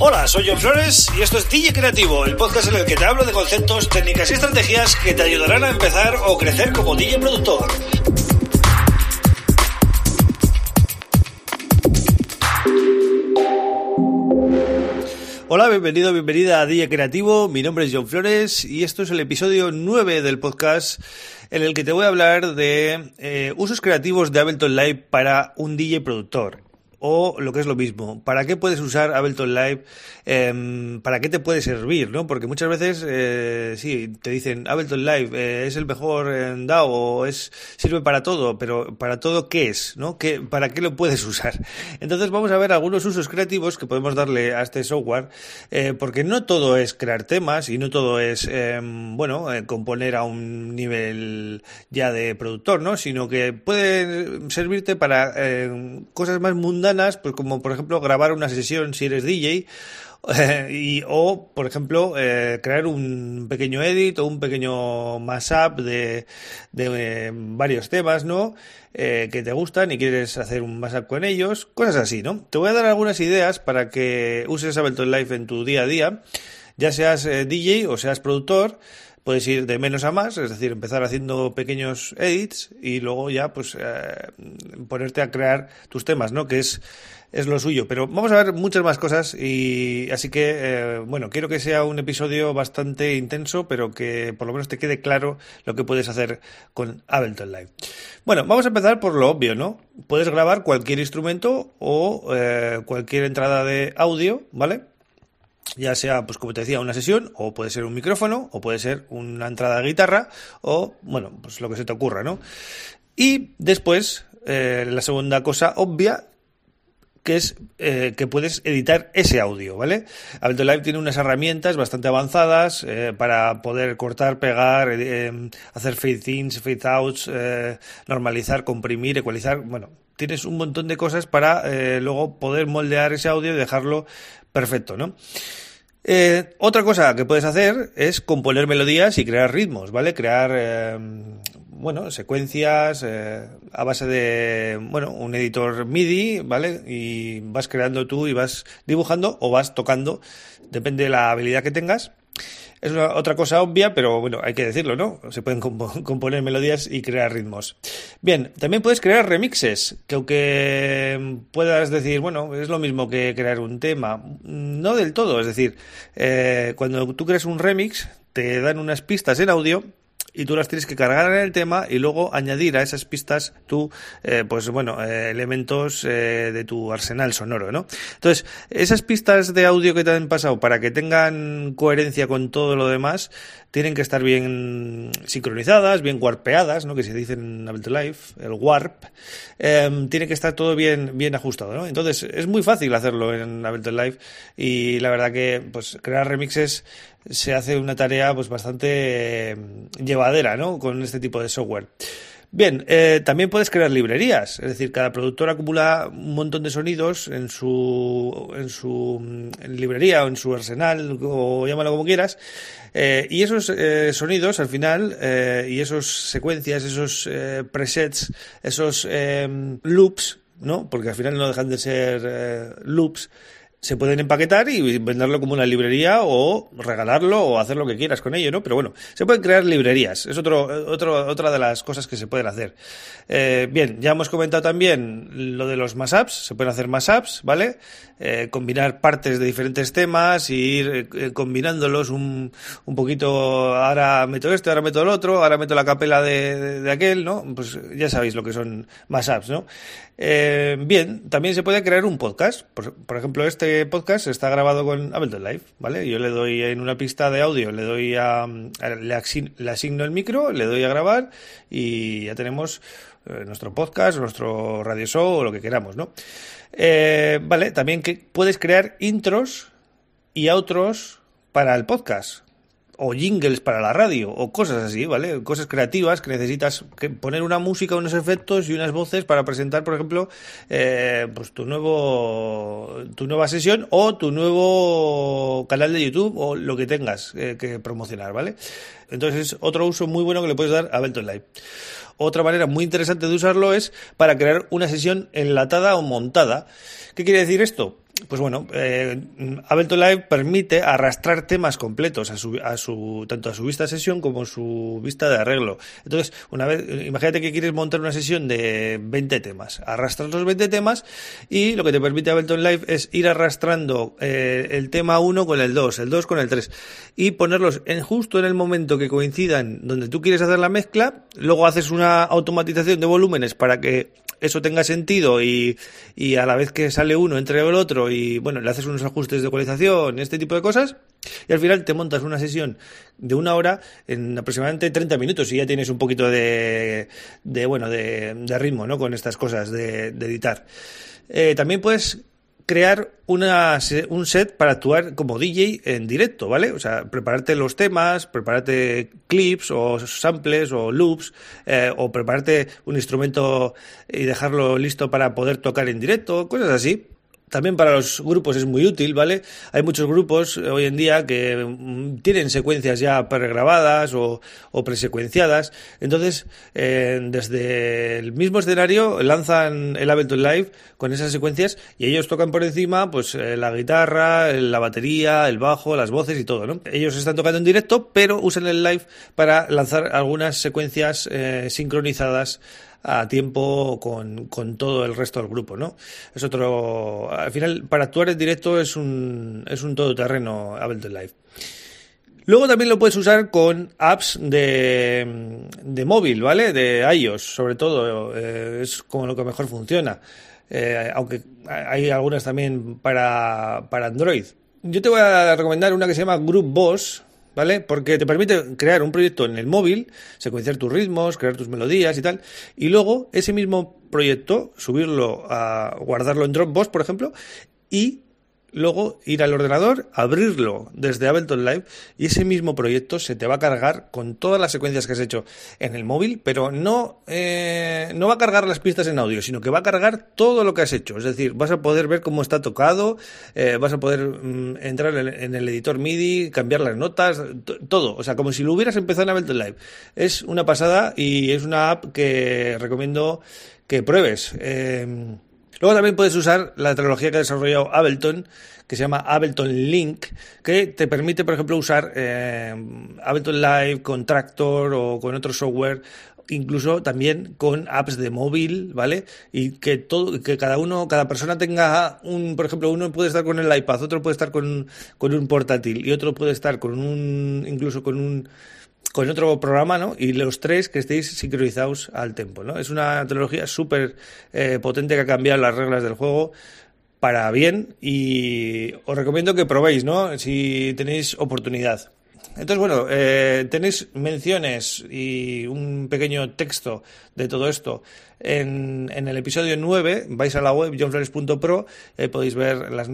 Hola, soy John Flores y esto es DJ Creativo, el podcast en el que te hablo de conceptos, técnicas y estrategias que te ayudarán a empezar o crecer como DJ productor. Hola, bienvenido, bienvenida a DJ Creativo. Mi nombre es John Flores y esto es el episodio 9 del podcast en el que te voy a hablar de eh, usos creativos de Ableton Live para un DJ productor o lo que es lo mismo, ¿para qué puedes usar Ableton Live? Em, ¿Para qué te puede servir? ¿no? Porque muchas veces, eh, sí, te dicen Ableton Live eh, es el mejor DAO es, sirve para todo, pero ¿para todo qué es? ¿no? ¿Qué, ¿Para qué lo puedes usar? Entonces vamos a ver algunos usos creativos que podemos darle a este software, eh, porque no todo es crear temas y no todo es, em, bueno, eh, componer a un nivel ya de productor, ¿no? Sino que puede servirte para em, cosas más mundanas pues como por ejemplo grabar una sesión si eres DJ, y, o, por ejemplo, eh, crear un pequeño edit o un pequeño mashup de, de eh, varios temas, ¿no? Eh, que te gustan y quieres hacer un mashup con ellos, cosas así, ¿no? Te voy a dar algunas ideas para que uses Ableton Live en tu día a día, ya seas DJ o seas productor, puedes ir de menos a más, es decir, empezar haciendo pequeños edits y luego ya pues eh, ponerte a crear tus temas, ¿no? Que es es lo suyo. Pero vamos a ver muchas más cosas y así que, eh, bueno, quiero que sea un episodio bastante intenso, pero que por lo menos te quede claro lo que puedes hacer con Ableton Live. Bueno, vamos a empezar por lo obvio, ¿no? Puedes grabar cualquier instrumento o eh, cualquier entrada de audio, ¿vale? Ya sea, pues como te decía, una sesión, o puede ser un micrófono, o puede ser una entrada de guitarra, o, bueno, pues lo que se te ocurra, ¿no? Y después, eh, la segunda cosa obvia, que es eh, que puedes editar ese audio, ¿vale? Ableton Live tiene unas herramientas bastante avanzadas eh, para poder cortar, pegar, hacer fade ins, fade outs, normalizar, comprimir, ecualizar, bueno, tienes un montón de cosas para luego poder moldear ese audio y dejarlo perfecto, ¿no? Eh, otra cosa que puedes hacer es componer melodías y crear ritmos, ¿vale? Crear, eh, bueno, secuencias eh, a base de, bueno, un editor MIDI, ¿vale? Y vas creando tú y vas dibujando o vas tocando, depende de la habilidad que tengas. Es una, otra cosa obvia, pero bueno, hay que decirlo, ¿no? Se pueden componer melodías y crear ritmos. Bien, también puedes crear remixes, que aunque puedas decir, bueno, es lo mismo que crear un tema, no del todo, es decir, eh, cuando tú creas un remix, te dan unas pistas en audio y tú las tienes que cargar en el tema y luego añadir a esas pistas tú, eh, pues bueno, eh, elementos eh, de tu arsenal sonoro, ¿no? Entonces, esas pistas de audio que te han pasado para que tengan coherencia con todo lo demás, tienen que estar bien sincronizadas, bien warpeadas, ¿no? Que se dice en Live, el warp, em, tiene que estar todo bien, bien ajustado, ¿no? Entonces, es muy fácil hacerlo en Live y la verdad que, pues, crear remixes se hace una tarea, pues, bastante em, llevadera, ¿no? Con este tipo de software. Bien, eh, también puedes crear librerías, es decir, cada productor acumula un montón de sonidos en su, en su mm, librería o en su arsenal, o llámalo como quieras, eh, y esos eh, sonidos al final, y esas secuencias, esos presets, esos loops, ¿no? Porque al final no dejan de ser loops, se pueden empaquetar y venderlo como una librería o regalarlo o hacer lo que quieras con ello, ¿no? Pero bueno, se pueden crear librerías. Es otro, otro, otra de las cosas que se pueden hacer. Eh, bien, ya hemos comentado también lo de los mashups. Se pueden hacer mashups, ¿vale? Eh, combinar partes de diferentes temas y ir eh, combinándolos un, un poquito. Ahora meto este, ahora meto el otro, ahora meto la capela de, de, aquel, ¿no? Pues ya sabéis lo que son mashups, ¿no? bien, también se puede crear un podcast. Por, por ejemplo, este este podcast está grabado con Ableton Live, ¿vale? Yo le doy en una pista de audio, le doy a, le, asigno el micro, le doy a grabar y ya tenemos eh, nuestro podcast, nuestro radio show o lo que queramos, ¿no? Eh, vale, también que puedes crear intros y outros para el podcast o jingles para la radio o cosas así, ¿vale? Cosas creativas que necesitas poner una música, unos efectos y unas voces para presentar, por ejemplo, eh, pues tu nuevo tu nueva sesión o tu nuevo canal de YouTube o lo que tengas eh, que promocionar, ¿vale? Entonces es otro uso muy bueno que le puedes dar a Ableton Live. Otra manera muy interesante de usarlo es para crear una sesión enlatada o montada. ¿Qué quiere decir esto? Pues bueno, eh, Ableton Live permite arrastrar temas completos a su, a su, tanto a su vista sesión como a su vista de arreglo. Entonces, una vez, imagínate que quieres montar una sesión de 20 temas, arrastras los 20 temas y lo que te permite Ableton Live es ir arrastrando eh, el tema 1 con el 2, el 2 con el 3 y ponerlos en, justo en el momento que coincidan donde tú quieres hacer la mezcla, luego haces una automatización de volúmenes para que eso tenga sentido y, y a la vez que sale uno entre el otro y bueno, le haces unos ajustes de ecualización, este tipo de cosas y al final te montas una sesión de una hora en aproximadamente 30 minutos y ya tienes un poquito de, de bueno, de, ritmo, ¿no? Con estas cosas de, de editar. Eh, también puedes crear una, un set para actuar como DJ en directo, ¿vale? O sea, prepararte los temas, prepararte clips o samples o loops, eh, o prepararte un instrumento y dejarlo listo para poder tocar en directo, cosas así también para los grupos es muy útil, ¿vale? Hay muchos grupos eh, hoy en día que mm, tienen secuencias ya pregrabadas o, o presecuenciadas. Entonces, eh, desde el mismo escenario lanzan el Ableton Live con esas secuencias y ellos tocan por encima pues eh, la guitarra, la batería, el bajo, las voces y todo, ¿no? Ellos están tocando en directo, pero usan el live para lanzar algunas secuencias eh, sincronizadas a tiempo con, con, todo el resto del grupo, ¿no? Es otro... Al final, para actuar en directo es un, es un todoterreno Ableton Live. Luego también lo puedes usar con apps de, de móvil, ¿vale? De iOS, sobre todo. Eh, es como lo que mejor funciona. Eh, aunque hay algunas también para, para Android. Yo te voy a recomendar una que se llama Group Boss, ¿vale? Porque te permite crear un proyecto en el móvil, secuenciar tus ritmos, crear tus melodías y tal, y luego ese mismo proyecto subirlo a guardarlo en Dropbox, por ejemplo, y luego ir al ordenador, abrirlo desde Ableton Live y ese mismo proyecto se te va a cargar con todas las secuencias que has hecho en el móvil, pero no, eh, no va a cargar las pistas en audio, sino que va a cargar todo lo que has hecho. Es decir, vas a poder ver cómo está tocado, eh, vas a poder mm, entrar en el editor MIDI, cambiar las notas, todo. O sea, como si lo hubieras empezado en Ableton Live. Es una pasada y es una app que recomiendo que pruebes. Eh, Luego también puedes usar la tecnología que ha desarrollado Ableton, que se llama Ableton Link, que te permite, por ejemplo, usar eh, Ableton Live con Tractor o con otro software incluso también con apps de móvil, ¿vale? Y que todo, que cada uno, cada persona tenga un, por ejemplo, uno puede estar con el iPad, otro puede estar con, con un portátil y otro puede estar con un, incluso con un con otro programa, ¿no? Y los tres que estéis sincronizados al tempo, ¿no? Es una tecnología súper eh, potente que ha cambiado las reglas del juego para bien y os recomiendo que probéis, ¿no? Si tenéis oportunidad. Entonces, bueno, eh, tenéis menciones y un pequeño texto de todo esto en, en el episodio 9. Vais a la web johnflores.pro, eh, podéis ver las,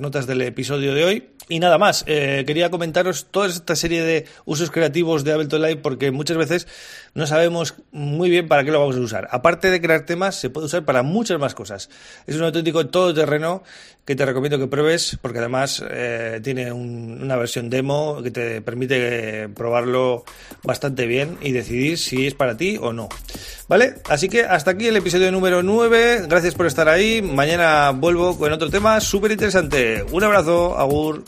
notas del episodio de hoy. Y nada más, eh, quería comentaros toda esta serie de usos creativos de Ableton Live porque muchas veces no sabemos muy bien para qué lo vamos a usar. Aparte de crear temas, se puede usar para muchas más cosas. Es un auténtico todoterreno que te recomiendo que pruebes porque además eh, tiene un, una versión demo que te permite probarlo bastante bien y decidir si es para ti o no. ¿Vale? Así que hasta aquí el episodio número 9. Gracias por estar ahí. Mañana vuelvo con otro tema súper interesante. Un abrazo, Agur.